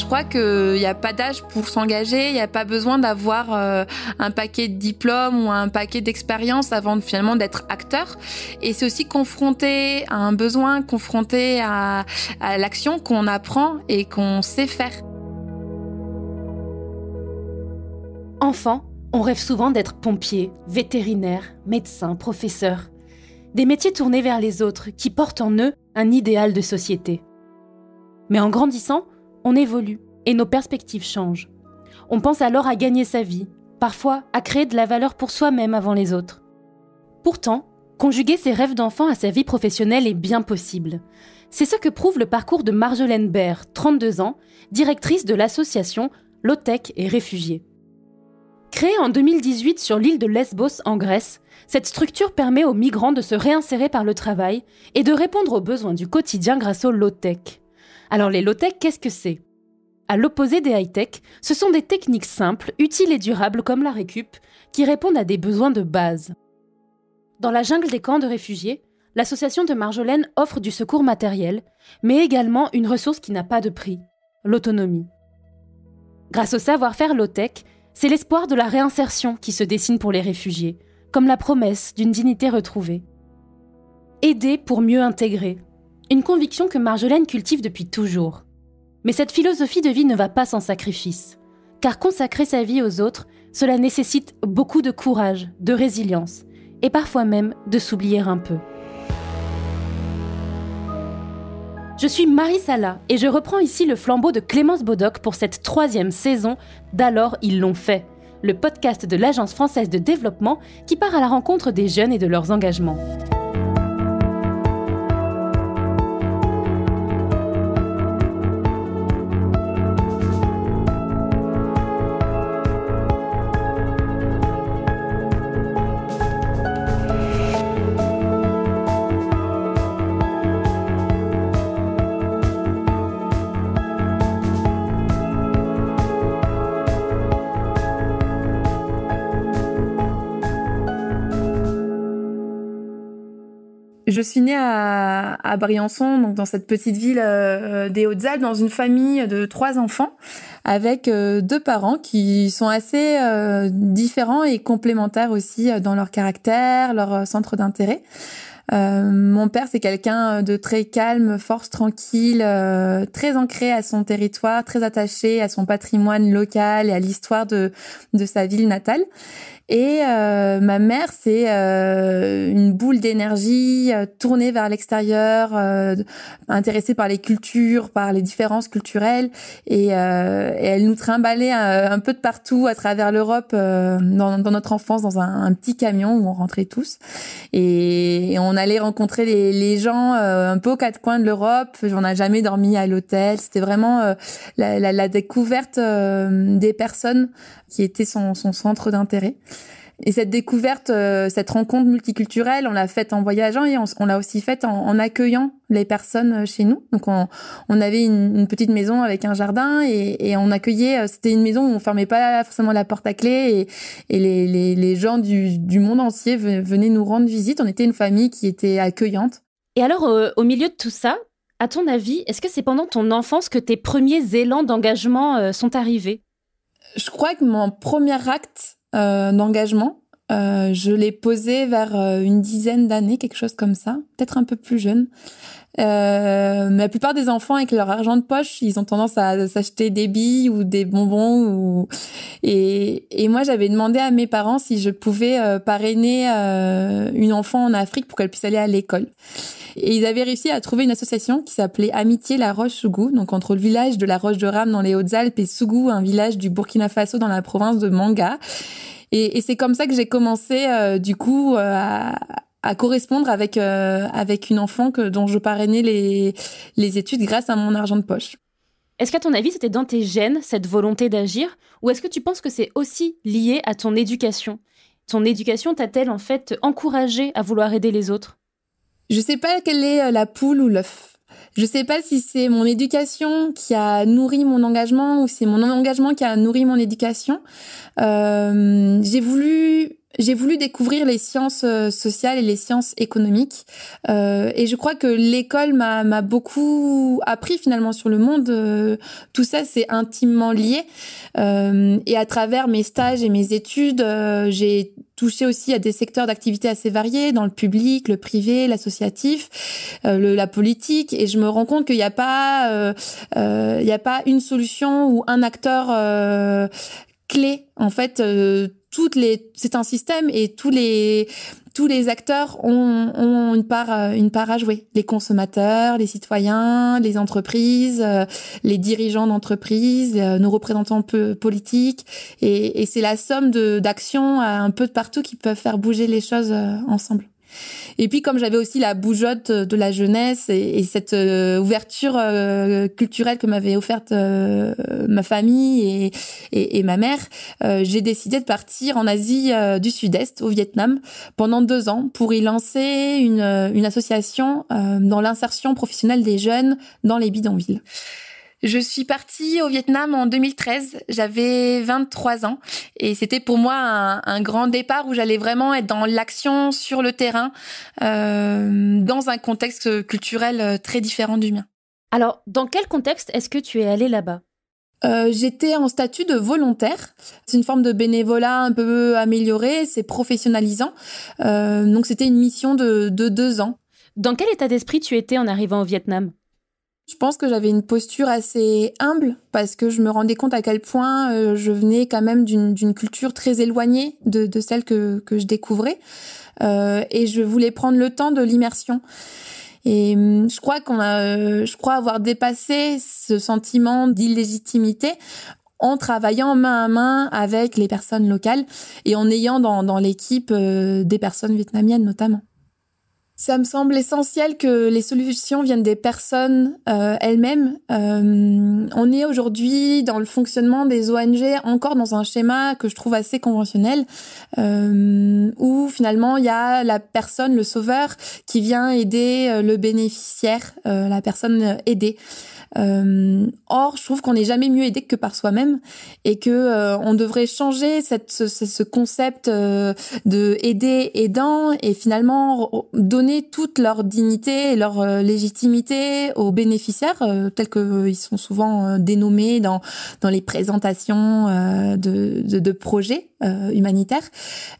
Je crois qu'il n'y a pas d'âge pour s'engager, il n'y a pas besoin d'avoir euh, un paquet de diplômes ou un paquet d'expériences avant finalement d'être acteur. Et c'est aussi confronté à un besoin, confronté à, à l'action qu'on apprend et qu'on sait faire. Enfant, on rêve souvent d'être pompier, vétérinaire, médecin, professeur. Des métiers tournés vers les autres qui portent en eux un idéal de société. Mais en grandissant, on évolue et nos perspectives changent. On pense alors à gagner sa vie, parfois à créer de la valeur pour soi-même avant les autres. Pourtant, conjuguer ses rêves d'enfant à sa vie professionnelle est bien possible. C'est ce que prouve le parcours de Marjolaine Baird, 32 ans, directrice de l'association Lotec et Réfugiés. Créée en 2018 sur l'île de Lesbos en Grèce, cette structure permet aux migrants de se réinsérer par le travail et de répondre aux besoins du quotidien grâce aux low-tech. Alors les low-tech, qu'est-ce que c'est? À l'opposé des high-tech, ce sont des techniques simples, utiles et durables comme la récup, qui répondent à des besoins de base. Dans la jungle des camps de réfugiés, l'association de Marjolaine offre du secours matériel, mais également une ressource qui n'a pas de prix, l'autonomie. Grâce au savoir-faire low-tech, c'est l'espoir de la réinsertion qui se dessine pour les réfugiés, comme la promesse d'une dignité retrouvée. Aider pour mieux intégrer, une conviction que Marjolaine cultive depuis toujours. Mais cette philosophie de vie ne va pas sans sacrifice, car consacrer sa vie aux autres, cela nécessite beaucoup de courage, de résilience, et parfois même de s'oublier un peu. Je suis Marie Sala et je reprends ici le flambeau de Clémence Bodoc pour cette troisième saison d'Alors ils l'ont fait, le podcast de l'Agence française de développement qui part à la rencontre des jeunes et de leurs engagements. Je suis née à, Briançon, donc dans cette petite ville euh, des Hautes-Alpes, dans une famille de trois enfants, avec euh, deux parents qui sont assez euh, différents et complémentaires aussi dans leur caractère, leur centre d'intérêt. mon père, c'est quelqu'un de très calme, force, tranquille, très ancré à son territoire, très attaché à son patrimoine local et à l'histoire de, de sa ville natale. Et euh, ma mère, c'est euh, une boule d'énergie euh, tournée vers l'extérieur, intéressée par les cultures, par les différences culturelles, et, et elle nous trimballait un, peu de partout à travers l'Europe dans, dans, notre enfance dans un, un, petit camion où on rentrait tous, et, on allait rencontrer les, les gens un peu aux quatre coins de l'Europe. On n'a jamais dormi à l'hôtel. C'était vraiment la, la, la, découverte des personnes qui était son, centre d'intérêt. Et cette découverte, euh, cette rencontre multiculturelle, on l'a faite en voyageant et on, l'a aussi faite en, accueillant les personnes euh, chez nous. Donc on, avait une, petite maison avec un jardin et, on accueillait. Euh, c'était une maison où on fermait pas forcément la porte à clé et, les, gens du monde entier venaient nous rendre visite. On était une famille qui était accueillante. Et alors, au milieu de tout ça, à ton avis, est-ce que c'est pendant ton enfance que tes premiers élans d'engagement sont arrivés? Je crois que mon premier acte euh, d'engagement, euh, je l'ai posé vers euh, une dizaine d'années, quelque chose comme ça, peut-être un peu plus jeune. Euh, mais la plupart des enfants avec leur argent de poche, ils ont tendance à s'acheter des billes ou des bonbons. Ou... Et, et moi, j'avais demandé à mes parents si je pouvais euh, parrainer une enfant en Afrique pour qu'elle puisse aller à l'école. Et ils avaient réussi à trouver une association qui s'appelait Amitié La Roche-Sougou, donc entre le village de La Roche-de-Rame dans les Hautes-Alpes et Sougou, un village du Burkina Faso dans la province de Manga. Et, c'est comme ça que j'ai commencé, euh, du coup, euh, à, à correspondre avec euh, avec une enfant que dont je parrainais les les études grâce à mon argent de poche. Est-ce qu'à ton avis, c'était dans tes gènes, cette volonté d'agir? Ou est-ce que tu penses que c'est aussi lié à ton éducation? Ton éducation t'a-t-elle en fait encouragé à vouloir aider les autres? Je sais pas quelle est euh, la poule ou l'œuf. Je sais pas si c'est mon éducation qui a nourri mon engagement ou c'est mon engagement qui a nourri mon éducation. Euh, j'ai voulu j'ai voulu découvrir les sciences euh, sociales et les sciences économiques. Euh, et je crois que l'école m'a beaucoup appris finalement sur le monde. Euh, tout ça, c'est intimement lié. Euh, et à travers mes stages et mes études, euh, j'ai touché aussi à des secteurs d'activité assez variés, dans le public, le privé, l'associatif, le, la politique. Et je me rends compte qu'il n'y a pas, il n'y a pas une solution ou un acteur clé. En fait, toutes les, c'est un système et tous les tous les acteurs ont, ont une part euh, une part à jouer. Les consommateurs, les citoyens, les entreprises, euh, les dirigeants d'entreprises, euh, nos représentants politiques, et, et c'est la somme d'actions un peu de partout qui peuvent faire bouger les choses ensemble. Et puis comme j'avais aussi la bougeotte de la jeunesse et, cette euh, ouverture euh, culturelle que m'avait offerte euh, ma famille et, ma mère, j'ai décidé de partir en Asie du Sud-Est, au Vietnam, pendant deux ans pour y lancer une association dans l'insertion professionnelle des jeunes dans les bidonvilles. Je suis partie au Vietnam en 2013. J'avais 23 ans et c'était pour moi un, grand départ où j'allais vraiment être dans l'action sur le terrain, euh, dans un contexte culturel très différent du mien. Alors, dans quel contexte est-ce que tu es allée là-bas? Euh, J'étais en statut de volontaire. C'est une forme de bénévolat un peu améliorée, c'est professionnalisant. Euh, donc c'était une mission de, de deux ans. Dans quel état d'esprit tu étais en arrivant au Vietnam? Je pense que j'avais une posture assez humble parce que je me rendais compte à quel point euh, je venais quand même d'une culture très éloignée de, celle que, que je découvrais euh, et je voulais prendre le temps de l'immersion. Et hum, je crois qu'on a, euh, je crois avoir dépassé ce sentiment d'illégitimité en travaillant main à main avec les personnes locales et en ayant dans, l'équipe des personnes vietnamiennes notamment. Ça me semble essentiel que les solutions viennent des personnes euh, elles-mêmes. Euh, on est aujourd'hui dans le fonctionnement des ONG encore dans un schéma que je trouve assez conventionnel, euh, où finalement il y a la personne, le sauveur, qui vient aider le bénéficiaire, la personne aidée. Euh, or, je trouve qu'on n'est jamais mieux aidé que par soi-même et que euh, on devrait changer cette, ce, ce concept euh, de aider aidant et finalement donner toute leur dignité et leur légitimité aux bénéficiaires tels qu'ils sont souvent dénommés dans dans les présentations de, de, de projets euh, humanitaire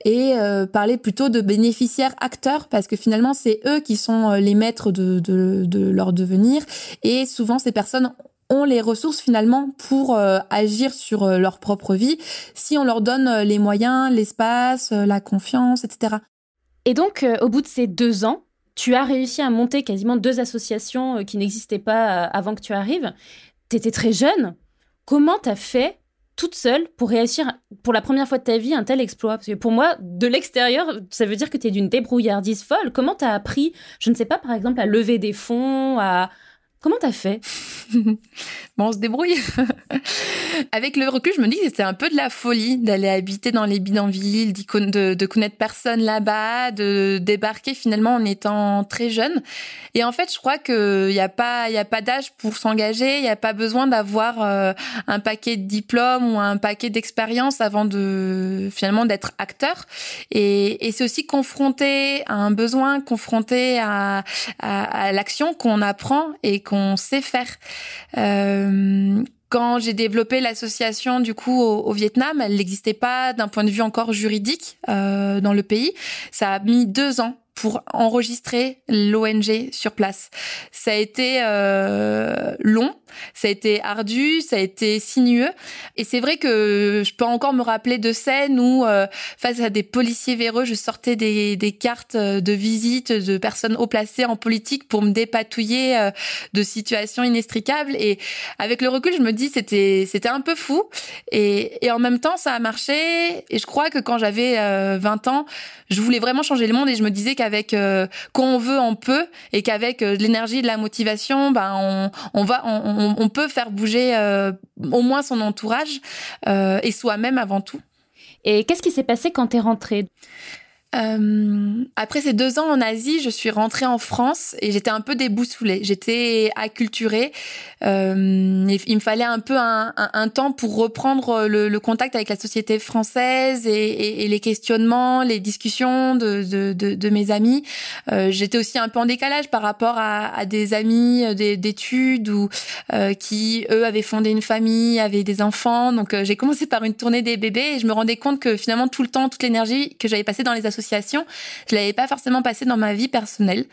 et euh, parler plutôt de bénéficiaires acteurs parce que finalement c'est eux qui sont les maîtres de, de, de, leur devenir et souvent ces personnes ont les ressources finalement pour agir sur leur propre vie si on leur donne les moyens, l'espace, la confiance, etc. Et donc au bout de ces deux ans, tu as réussi à monter quasiment deux associations qui n'existaient pas avant que tu arrives. Tu étais très jeune. Comment t'as fait toute seule pour réussir pour la première fois de ta vie un tel exploit? Parce que pour moi, de l'extérieur, ça veut dire que tu es d'une débrouillardise folle. Comment t'as appris, je ne sais pas, par exemple, à lever des fonds, à... Comment t'as fait? Bon, on se débrouille. Avec le recul, je me dis que c'était un peu de la folie d'aller habiter dans les bidonvilles, de, de connaître personne là-bas, de débarquer finalement en étant très jeune. Et en fait, je crois qu'il n'y a pas, y a pas d'âge pour s'engager. Il n'y a pas besoin d'avoir euh, un paquet de diplômes ou un paquet d'expériences avant de finalement d'être acteur. Et, c'est aussi confronté à un besoin, confronté à, à, à l'action qu'on apprend et qu'on sait faire. Euh, quand j'ai développé l'association du coup au, Vietnam, elle n'existait pas d'un point de vue encore juridique euh, dans le pays. Ça a mis deux ans pour enregistrer l'ONG sur place. Ça a été euh, long, ça a été ardu, ça a été sinueux. Et c'est vrai que je peux encore me rappeler de scènes où, euh, face à des policiers véreux, je sortais des, des, cartes de visite de personnes haut placées en politique pour me dépatouiller euh, de situations inextricables. Et avec le recul, je me dis c'était c'était un peu fou. Et, et en même temps, ça a marché. Et je crois que quand j'avais 20 ans, je voulais vraiment changer le monde et je me disais qu'avec euh, quand on veut, on peut et qu'avec euh, l'énergie, de la motivation, ben on, on va, on, peut faire bouger euh, au moins son entourage euh, et soi-même avant tout. Et qu'est-ce qui s'est passé quand tu es rentrée? Euh, après ces deux ans en Asie, je suis rentrée en France et j'étais un peu déboussolée. J'étais acculturée. Euh, il me fallait un peu un, temps pour reprendre le, contact avec la société française et, les questionnements, les discussions de, mes amis. Euh, j'étais aussi un peu en décalage par rapport à, à des amis euh, d'études ou euh, qui eux avaient fondé une famille, avaient des enfants. Donc j'ai commencé par une tournée des bébés et je me rendais compte que finalement tout le temps, toute l'énergie que j'avais passée dans les associations je l'avais pas forcément passé dans ma vie personnelle.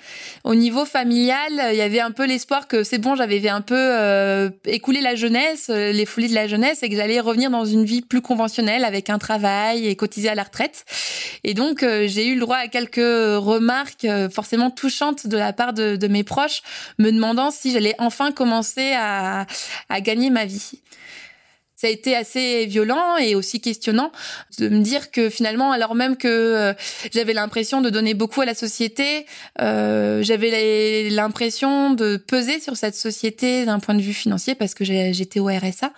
Au niveau familial, il y avait un peu l'espoir que c'est bon, j'avais un peu euh, écoulé la jeunesse, euh, les folies de la jeunesse, et que j'allais revenir dans une vie plus conventionnelle avec un travail et cotiser à la retraite. Et donc euh, j'ai eu le droit à quelques remarques forcément touchantes de la part de, mes proches, me demandant si j'allais enfin commencer à gagner ma vie ça a été assez violent et aussi questionnant de me dire que finalement, alors même que euh, j'avais l'impression de donner beaucoup à la société, euh, j'avais l'impression de peser sur cette société d'un point de vue financier parce que j'étais au RSA.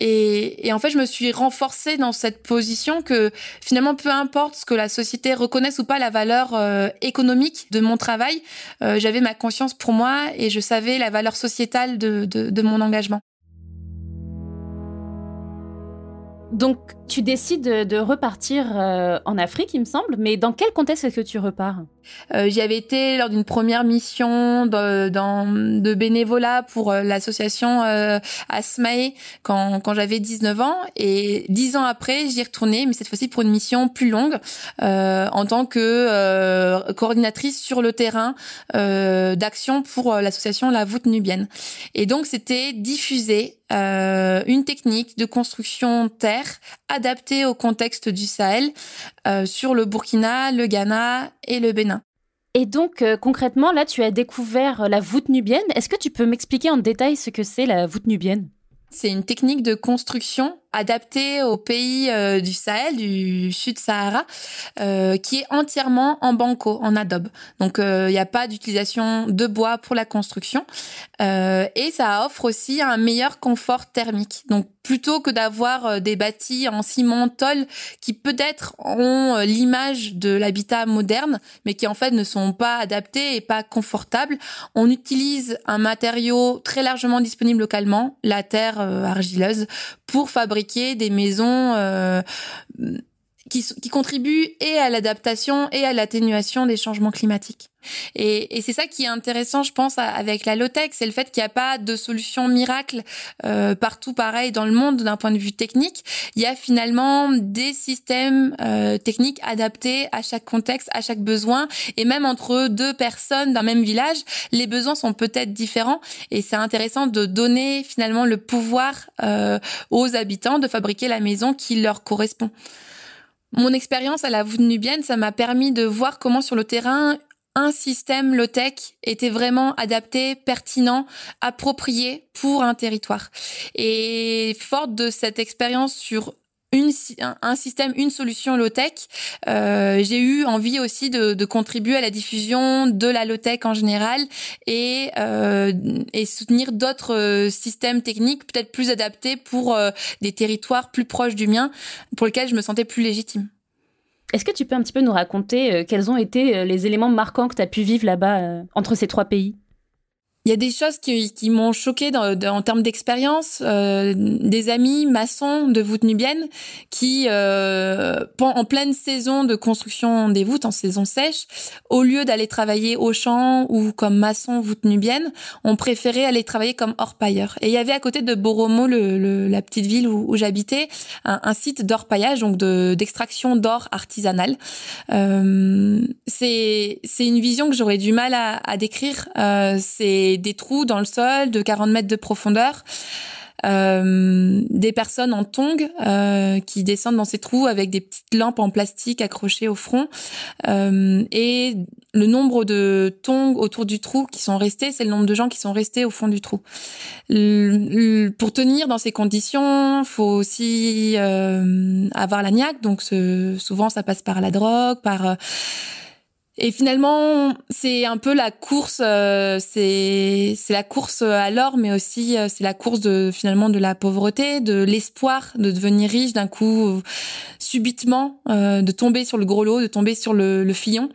Et, en fait, je me suis renforcée dans cette position que finalement, peu importe ce que la société reconnaisse ou pas la valeur euh, économique de mon travail, euh, j'avais ma conscience pour moi et je savais la valeur sociétale de mon engagement. Donc, tu décides de, repartir euh, en Afrique, il me semble, mais dans quel contexte est-ce que tu repars? Euh, J'y avais été lors d'une première mission de, dans, de bénévolat pour euh, l'association euh, Asmae quand, quand j'avais 19 ans. Et dix ans après, j'y retournais, mais cette fois-ci pour une mission plus longue, euh, en tant que euh, coordinatrice sur le terrain d'action pour l'association La Voûte Nubienne. Et donc, c'était diffuser euh, une technique de construction terre adaptée au contexte du Sahel euh, sur le Burkina, le Ghana et le Bénin. Et donc euh, concrètement, là, tu as découvert la voûte nubienne. Est-ce que tu peux m'expliquer en détail ce que c'est la voûte nubienne? C'est une technique de construction adapté au pays euh, du Sahel, du Sud-Sahara, euh, qui est entièrement en banco, en adobe. Donc il euh, n'y a pas d'utilisation de bois pour la construction et ça offre aussi un meilleur confort thermique. Donc plutôt que d'avoir des bâtis en ciment tôle qui peut-être ont l'image de l'habitat moderne, mais qui en fait ne sont pas adaptés et pas confortables, on utilise un matériau très largement disponible localement, la terre argileuse, pour fabriquer des maisons euh, qui, qui, contribuent et à l'adaptation et à l'atténuation des changements climatiques. Et, et c'est ça qui est intéressant, je pense, avec la low-tech, c'est le fait qu'il n'y a pas de solution miracle euh, partout pareil dans le monde d'un point de vue technique. Il y a finalement des systèmes euh, techniques adaptés à chaque contexte, à chaque besoin, et même entre deux personnes d'un même village, les besoins sont peut-être différents. Et c'est intéressant de donner finalement le pouvoir euh, aux habitants de fabriquer la maison qui leur correspond. Mon expérience à la voûte nubienne, ça m'a permis de voir comment sur le terrain un système low-tech était vraiment adapté, pertinent, approprié pour un territoire. Et forte de cette expérience sur une, un système, une solution low-tech, euh, j'ai eu envie aussi de, de, contribuer à la diffusion de la low-tech en général et, euh, et soutenir d'autres euh, systèmes techniques peut-être plus adaptés pour euh, des territoires plus proches du mien, pour lesquels je me sentais plus légitime. Est-ce que tu peux un petit peu nous raconter euh, quels ont été les éléments marquants que tu as pu vivre là-bas entre ces trois pays? Il y a des choses qui, qui m'ont choqué dans, en termes d'expérience. Euh, des amis maçons de voûte nubienne qui, euh, en pleine saison de construction des voûtes, en saison sèche, au lieu d'aller travailler au champ ou comme maçon voûte nubienne, ont préféré aller travailler comme orpailleur. Et il y avait à côté de Boromo, le, le, la petite ville où, où j'habitais, un, un, site d'orpaillage, donc d'extraction d'or artisanal. Euh, c'est une vision que j'aurais du mal à, à décrire. Euh, c'est des, trous dans le sol de 40 mètres de profondeur. Euh, des personnes en tongs euh, qui descendent dans ces trous avec des petites lampes en plastique accrochées au front euh, et le nombre de tongs autour du trou qui sont restés, c'est le nombre de gens qui sont restés au fond du trou. pour tenir dans ces conditions, faut aussi avoir la niaque, donc souvent ça passe par la drogue, par Et finalement, c'est un peu la course, euh, c'est c'est la course à l'or, mais aussi euh, c'est la course de finalement de la pauvreté, de l'espoir de devenir riche d'un coup subitement, euh, de tomber sur le gros lot, de tomber sur le, le filon.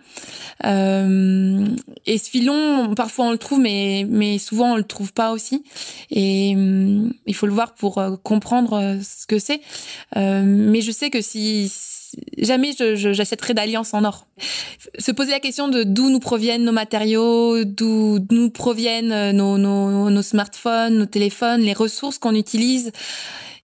Euh, et ce filon, parfois on le trouve, mais mais souvent on le trouve pas aussi. Et il faut le voir pour comprendre ce que c'est. mais je sais que si jamais je, j'achèterai d'alliance en or. Se poser la question de d'où nous proviennent nos matériaux, d'où nous proviennent euh, nos, nos, nos smartphones, nos téléphones, les ressources qu'on utilise.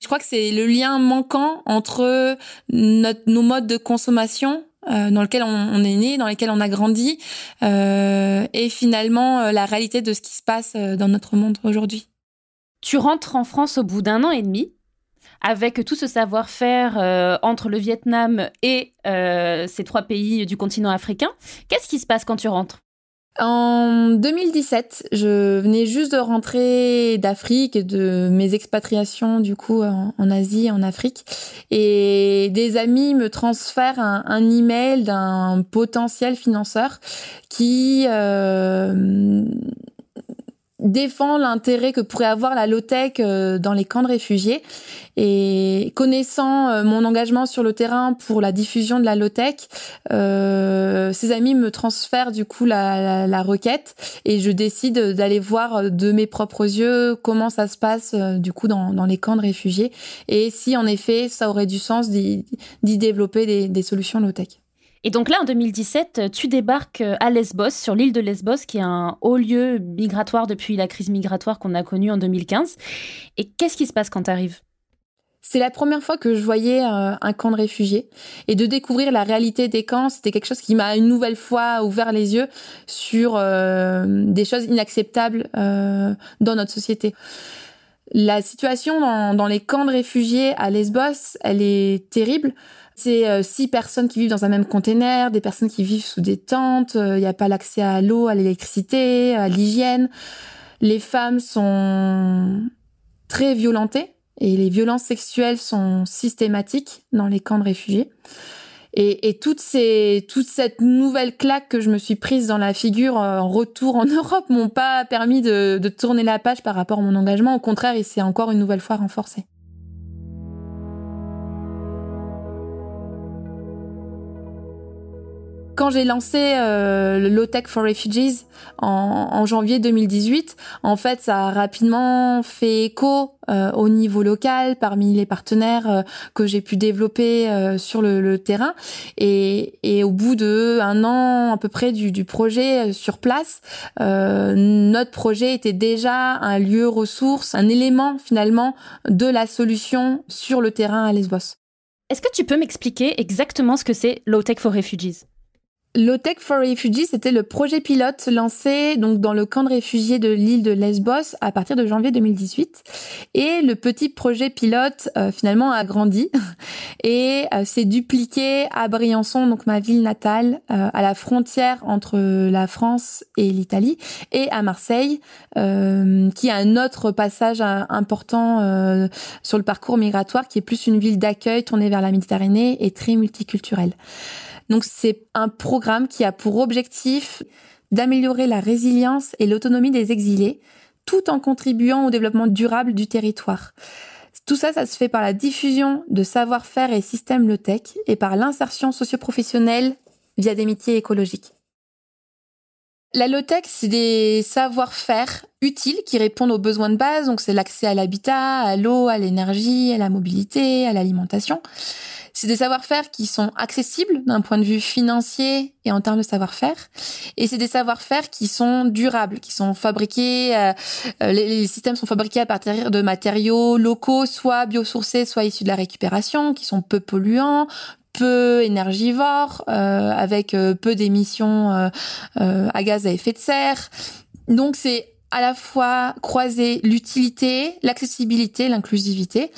Je crois que c'est le lien manquant entre notre, nos modes de consommation euh, dans lequel on, est né, dans lesquels on a grandi, euh, et finalement euh, la réalité de ce qui se passe dans notre monde aujourd'hui. Tu rentres en France au bout d'un an et demi avec tout ce savoir-faire euh, entre le Vietnam et euh, ces trois pays du continent africain. Qu'est-ce qui se passe quand tu rentres? En 2017, je venais juste de rentrer d'Afrique de mes expatriations du coup en, Asie en Afrique, et des amis me transfèrent un, un email d'un potentiel financeur qui euh, défend l'intérêt que pourrait avoir la low-tech euh, dans les camps de réfugiés. Et connaissant euh, mon engagement sur le terrain pour la diffusion de la low-tech, euh, ses amis me transfèrent du coup la, la, requête et je décide d'aller voir de mes propres yeux comment ça se passe du coup dans, dans les camps de réfugiés et si en effet ça aurait du sens d'y développer des, des solutions low-tech. Et donc là, en 2017, tu débarques euh, à Lesbos, sur l'île de Lesbos, qui est un haut lieu migratoire depuis la crise migratoire qu'on a connue en 2015. Et qu'est-ce qui se passe quand tu arrives c'est la première fois que je voyais euh, un camp de réfugiés et de découvrir la réalité des camps, c'était quelque chose qui m'a une nouvelle fois ouvert les yeux sur euh, des choses inacceptables dans notre société. La situation dans, dans, les camps de réfugiés à Lesbos, elle est terrible. C'est euh, six personnes qui vivent dans un même container, des personnes qui vivent sous des tentes, il euh, n'y a pas l'accès à l'eau, à l'électricité, à l'hygiène. Les femmes sont très violentées et les violences sexuelles sont systématiques dans les camps de réfugiés. Et, toutes ces, toute cette nouvelle claque que je me suis prise dans la figure euh, en retour en Europe m'ont pas permis de, de tourner la page par rapport à mon engagement. Au contraire, il s'est encore une nouvelle fois renforcé. Quand j'ai lancé euh, le Low Tech for Refugees en, en, janvier 2018, en fait, ça a rapidement fait écho euh, au niveau local parmi les partenaires euh, que j'ai pu développer euh, sur le, le, terrain. Et, et, au bout de un an à peu près du, du projet sur place, notre projet était déjà un lieu ressource, un élément finalement de la solution sur le terrain à Lesbos. Est-ce que tu peux m'expliquer exactement ce que c'est Low Tech for Refugees? Low-Tech for Refugees, c'était le projet pilote lancé donc dans le camp de réfugiés de l'île de Lesbos à partir de janvier 2018. Et le petit projet pilote euh, finalement a grandi et euh, s'est dupliqué à Briançon, donc ma ville natale, euh, à la frontière entre la France et l'Italie, et à Marseille, qui a un autre passage important sur le parcours migratoire, qui est plus une ville d'accueil tournée vers la Méditerranée et très multiculturelle. Donc c'est un programme qui a pour objectif d'améliorer la résilience et l'autonomie des exilés, tout en contribuant au développement durable du territoire. Tout ça, ça se fait par la diffusion de savoir-faire et systèmes low-tech et par l'insertion socio-professionnelle via des métiers écologiques. La low-tech, c'est des savoir-faire utiles qui répondent aux besoins de base, donc c'est l'accès à l'habitat, à l'eau, à l'énergie, à la mobilité, à l'alimentation. C'est des savoir-faire qui sont accessibles d'un point de vue financier et en termes de savoir-faire. Et c'est des savoir-faire qui sont durables, qui sont fabriqués, euh, euh, les, systèmes sont fabriqués à partir de matériaux locaux, soit biosourcés, soit issus de la récupération, qui sont peu polluants, peu énergivores, euh, avec peu d'émissions à gaz à effet de serre. Donc c'est à la fois croiser l'utilité, l'accessibilité, l'inclusivité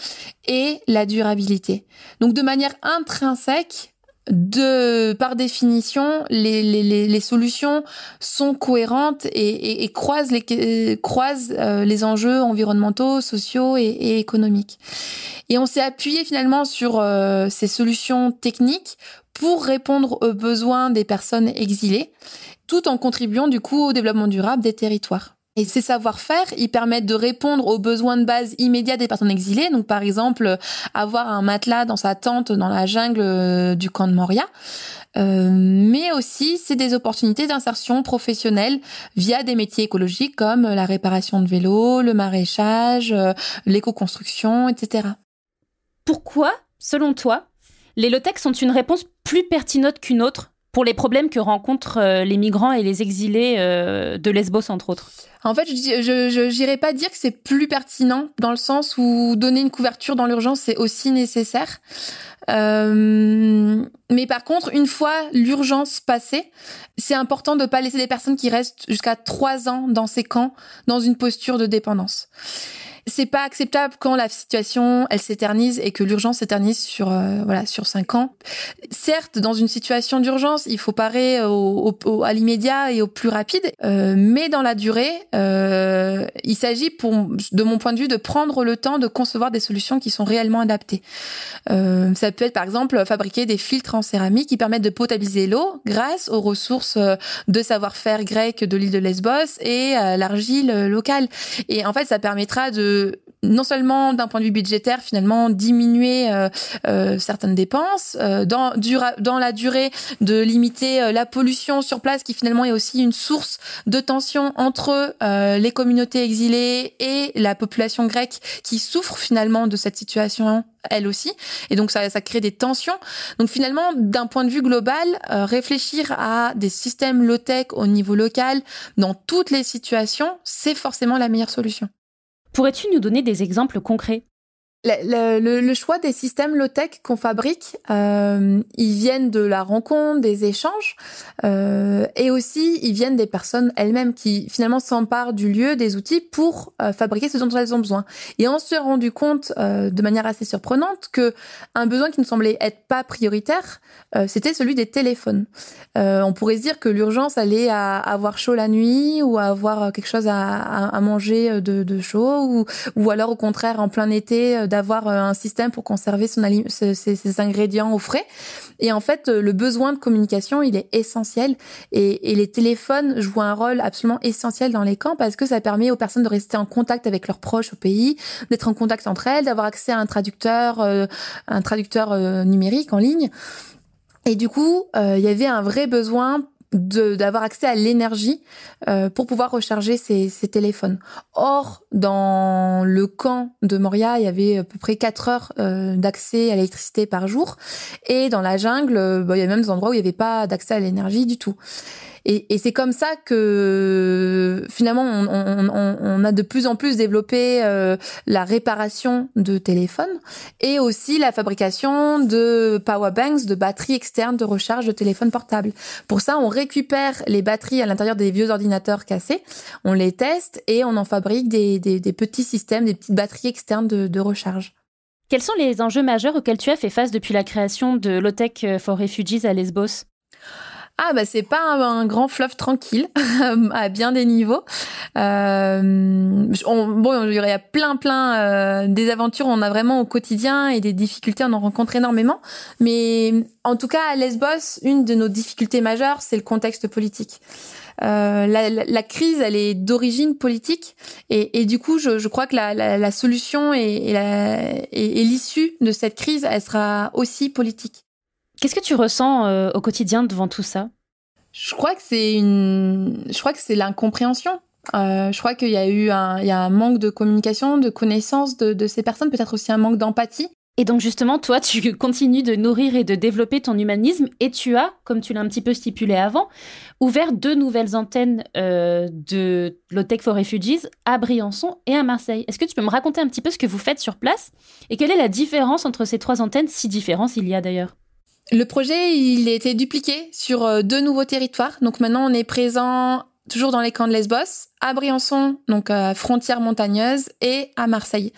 et la durabilité. Donc de manière intrinsèque, de par définition, les, les, les, solutions sont cohérentes et, et, croisent les croisent euh, les enjeux environnementaux, sociaux et, et économiques. Et on s'est appuyé finalement sur euh, ces solutions techniques pour répondre aux besoins des personnes exilées, tout en contribuant du coup au développement durable des territoires. Et ces savoir-faire, ils permettent de répondre aux besoins de base immédiats des personnes exilées. Donc, par exemple, avoir un matelas dans sa tente dans la jungle euh, du camp de Moria. Euh, mais aussi, c'est des opportunités d'insertion professionnelle via des métiers écologiques comme la réparation de vélos, le maraîchage, euh, l'éco-construction, etc. Pourquoi, selon toi, les low-tech sont une réponse plus pertinente qu'une autre? Pour les problèmes que rencontrent euh, les migrants et les exilés euh, de Lesbos, entre autres En fait, je n'irais pas dire que c'est plus pertinent, dans le sens où donner une couverture dans l'urgence, c'est aussi nécessaire. Euh, mais par contre, une fois l'urgence passée, c'est important de ne pas laisser des personnes qui restent jusqu'à trois ans dans ces camps dans une posture de dépendance c'est pas acceptable quand la situation elle s'éternise et que l'urgence s'éternise sur euh, voilà sur cinq ans. Certes, dans une situation d'urgence, il faut parer au, au, à l'immédiat et au plus rapide, euh, mais dans la durée, euh, il s'agit pour de mon point de vue de prendre le temps de concevoir des solutions qui sont réellement adaptées. Euh, ça peut être par exemple fabriquer des filtres en céramique qui permettent de potabiliser l'eau grâce aux ressources euh, de savoir-faire grec de l'île de Lesbos et l'argile locale. Et en fait, ça permettra de non seulement d'un point de vue budgétaire finalement diminuer euh, euh, certaines dépenses euh, dans dans la durée de limiter la pollution sur place qui finalement est aussi une source de tension entre les communautés exilées et la population grecque qui souffre finalement de cette situation elle aussi. Et donc ça, ça crée des tensions. Donc finalement d'un point de vue global réfléchir à des systèmes low tech au niveau local dans toutes les situations c'est forcément la meilleure solution Pourrais-tu nous donner des exemples concrets? Le, choix des systèmes low-tech qu'on fabrique, euh, ils viennent de la rencontre, des échanges, euh, et aussi ils viennent des personnes elles-mêmes qui finalement s'emparent du lieu, des outils pour euh, fabriquer ce dont elles ont besoin. Et on s'est rendu compte de manière assez surprenante que un besoin qui ne semblait être pas prioritaire, c'était celui des téléphones. on pourrait se dire que l'urgence allait à avoir chaud la nuit ou à avoir quelque chose à, manger de, chaud, ou alors au contraire en plein été d'avoir euh, un système pour conserver son ses, ses, ingrédients au frais. Et en fait, euh, le besoin de communication, il est essentiel. Et, et, les téléphones jouent un rôle absolument essentiel dans les camps parce que ça permet aux personnes de rester en contact avec leurs proches au pays, d'être en contact entre elles, d'avoir accès à un traducteur, euh, un traducteur numérique en ligne. Et du coup, il y avait un vrai besoin d'avoir accès à l'énergie euh, pour pouvoir recharger ses, téléphones. Or, dans le camp de Moria, il y avait à peu près 4 heures euh, d'accès à l'électricité par jour. Et dans la jungle, bah, il y a même des endroits où il n'y avait pas d'accès à l'énergie du tout. Et, c'est comme ça que finalement on, a de plus en plus développé euh, la réparation de téléphones et aussi la fabrication de power banks, de batteries externes de recharge de téléphones portables. Pour ça, on récupère les batteries à l'intérieur des vieux ordinateurs cassés, on les teste et on en fabrique des, petits systèmes, des petites batteries externes de, de recharge. Quels sont les enjeux majeurs auxquels tu as fait face depuis la création de Lotech for Refugees à Lesbos? Ah bah c'est pas un, grand fleuve tranquille à bien des niveaux. Euh, bon, il y aurait plein plein euh, des aventures, on a vraiment au quotidien et des difficultés, on en rencontre énormément. Mais en tout cas à Lesbos, une de nos difficultés majeures, c'est le contexte politique. Euh, la, crise, elle est d'origine politique, et, du coup, je, crois que la, la solution et, et l'issue de cette crise, elle sera aussi politique. Qu'est-ce que tu ressens euh, au quotidien devant tout ça? Je crois que c'est une, je crois que c'est l'incompréhension. Euh, je crois qu'il y a eu un, il y a un manque de communication, de connaissance de, de ces personnes, peut-être aussi un manque d'empathie. Et donc justement, toi, tu continues de nourrir et de développer ton humanisme et tu as, comme tu l'as un petit peu stipulé avant, ouvert deux nouvelles antennes euh, de Low-Tech for Refugees à Briançon et à Marseille. Est-ce que tu peux me raconter un petit peu ce que vous faites sur place et quelle est la différence entre ces trois antennes, si différence il y a d'ailleurs? Le projet, il a été dupliqué sur euh, deux nouveaux territoires. Donc maintenant, on est présent toujours dans les camps de Lesbos, à Briançon, donc à frontière montagneuse, et à Marseille.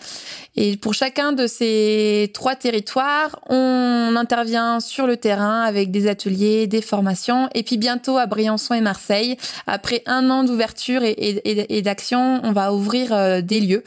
Et pour chacun de ces trois territoires, on intervient sur le terrain avec des ateliers, des formations, et puis bientôt à Briançon et Marseille, après un an d'ouverture et, d'action, on va ouvrir euh, des lieux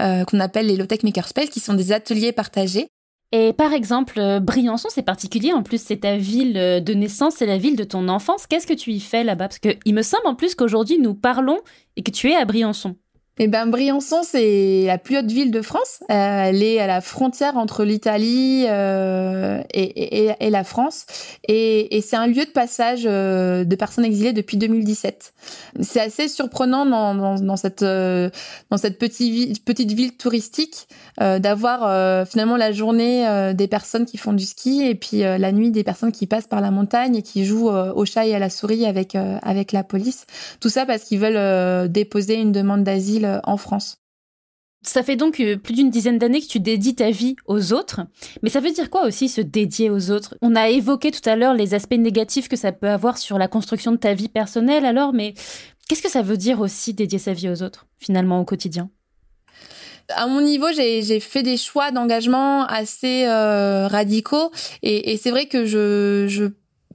euh, qu'on appelle les Low-Tech Makerspace, qui sont des ateliers partagés et par exemple, euh, Briançon, c'est particulier. En plus, c'est ta ville euh, de naissance, c'est la ville de ton enfance. Qu'est-ce que tu y fais là-bas? Parce qu'il me semble en plus qu'aujourd'hui, nous parlons et que tu es à Briançon. Eh ben, Briançon, c'est la plus haute ville de France. Euh, elle est à la frontière entre l'Italie euh, et, la France. Et, c'est un lieu de passage euh, de personnes exilées depuis 2017. C'est assez surprenant dans, cette, petite ville, petite ville touristique d'avoir finalement la journée des personnes qui font du ski et puis la nuit des personnes qui passent par la montagne et qui jouent au chat et à la souris avec, avec la police. Tout ça parce qu'ils veulent déposer une demande d'asile euh, en France. Ça fait donc euh, plus d'une dizaine d'années que tu dédies ta vie aux autres. Mais ça veut dire quoi aussi se dédier aux autres? On a évoqué tout à l'heure les aspects négatifs que ça peut avoir sur la construction de ta vie personnelle alors, mais qu'est-ce que ça veut dire aussi dédier sa vie aux autres, finalement, au quotidien? À mon niveau, j'ai fait des choix d'engagement assez euh, radicaux et, c'est vrai que je, je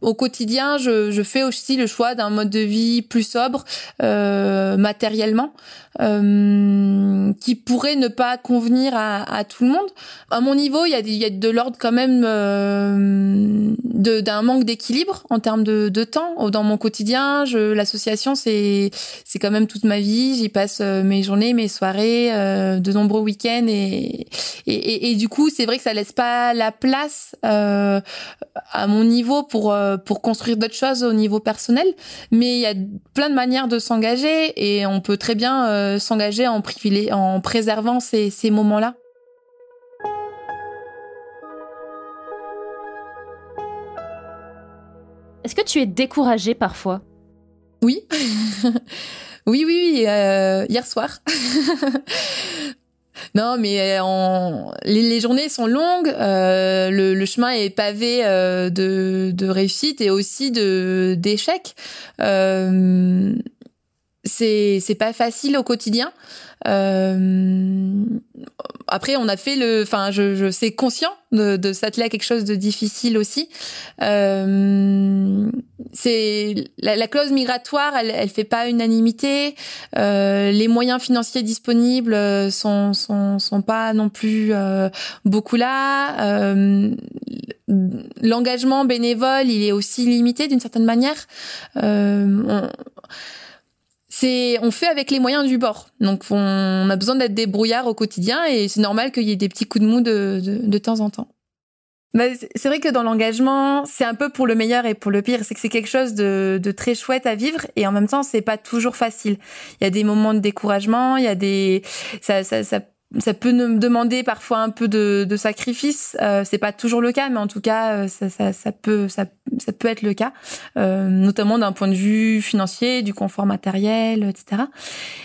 au quotidien, je, je, fais aussi le choix d'un mode de vie plus sobre euh, matériellement, euh, qui pourrait ne pas convenir à, à, tout le monde. À mon niveau, il y a, y a de l'ordre quand même euh, d'un manque d'équilibre en termes de, de, temps. Dans mon quotidien, l'association, c'est c'est quand même toute ma vie. J'y passe euh, mes journées, mes soirées, euh, de nombreux week-ends et, et, et, et, du coup, c'est vrai que ça laisse pas la place euh, à mon niveau pour euh, pour construire d'autres choses au niveau personnel, mais il y a plein de manières de s'engager et on peut très bien euh, s'engager en, en préservant ces, ces moments-là. Est-ce que tu es découragée parfois? Oui. oui, oui, oui, euh, hier soir. Non, mais euh, les, journées sont longues, euh, le, chemin est pavé euh, de, de réussite et aussi d'échecs. C'est pas facile au quotidien. Après, on a fait le, enfin, je, je sais conscient de, de s'atteler à quelque chose de difficile aussi. Euh, c'est la, la, clause migratoire, elle, elle fait pas unanimité. Euh, les moyens financiers disponibles sont sont, sont pas non plus euh, beaucoup là. Euh, L'engagement bénévole, il est aussi limité d'une certaine manière. Euh, on, c'est on fait avec les moyens du bord. Donc on, a besoin d'être débrouillard au quotidien et c'est normal qu'il y ait des petits coups de mou de, de, temps en temps. Bah, c'est vrai que dans l'engagement, c'est un peu pour le meilleur et pour le pire. C'est que c'est quelque chose de, de, très chouette à vivre et en même temps, c'est pas toujours facile. Il y a des moments de découragement, il y a des ça, ça, ça ça peut me demander parfois un peu de, de sacrifice. Euh, c'est pas toujours le cas, mais en tout cas, euh, ça, ça, ça peut ça, ça, peut être le cas, euh, notamment d'un point de vue financier, du confort matériel, etc.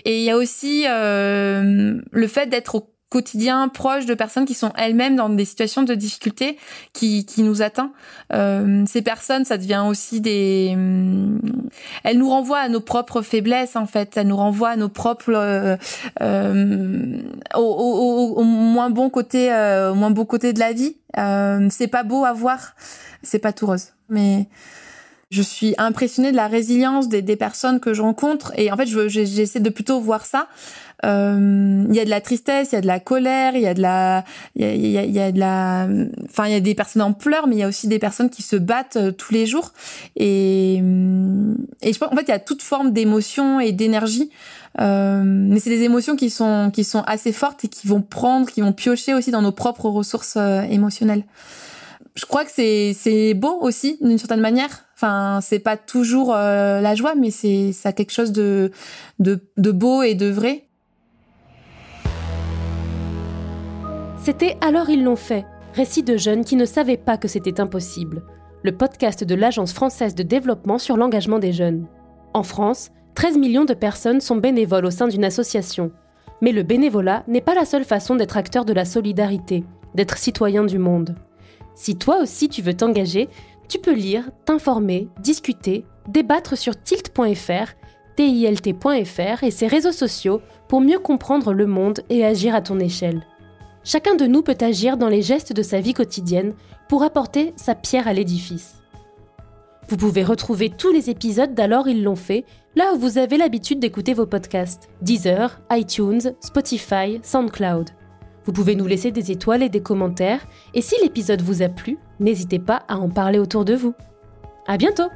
Et il y a aussi euh, le fait d'être au quotidien proche de personnes qui sont elles-mêmes dans des situations de difficulté qui, qui nous atteint. Euh, ces personnes, ça devient aussi des... Euh, elles nous renvoient à nos propres faiblesses, en fait. Elles nous renvoient à nos propres... Euh, euh au, au, au, moins bon côté, euh, au moins beau côté de la vie. c'est pas beau à voir, c'est pas tout rose. Mais je suis impressionnée de la résilience des, personnes que je rencontre. Et en fait, j'essaie de plutôt voir ça euh, il y a de la tristesse, il y a de la colère, il y a de la, il y a, y a, de la, enfin il y a des personnes en pleurs, mais il y a aussi des personnes qui se battent euh, tous les jours. Et, euh, et je pense en fait il y a toute forme d'émotion et d'énergie. Euh, mais c'est des émotions qui sont qui sont assez fortes et qui vont prendre, qui vont piocher aussi dans nos propres ressources émotionnelles. Je crois que c'est beau aussi d'une certaine manière. Enfin, c'est pas toujours la joie, mais c'est ça quelque chose de beau et de vrai. C'était Alors ils l'ont fait, récit de jeunes qui ne savaient pas que c'était impossible, le podcast de l'Agence française de développement sur l'engagement des jeunes. En France, 13 millions de personnes sont bénévoles au sein d'une association. Mais le bénévolat n'est pas la seule façon d'être acteur de la solidarité, d'être citoyen du monde. Si toi aussi tu veux t'engager, tu peux lire, t'informer, discuter, débattre sur tilt.fr tilt.fr et ses réseaux sociaux pour mieux comprendre le monde et agir à ton échelle. Chacun de nous peut agir dans les gestes de sa vie quotidienne pour apporter sa pierre à l'édifice. Vous pouvez retrouver tous les épisodes d'Alors ils l'ont fait là où vous avez l'habitude d'écouter vos podcasts Deezer, iTunes, Spotify, SoundCloud. Vous pouvez nous laisser des étoiles et des commentaires et si l'épisode vous a plu, n'hésitez pas à en parler autour de vous. À bientôt!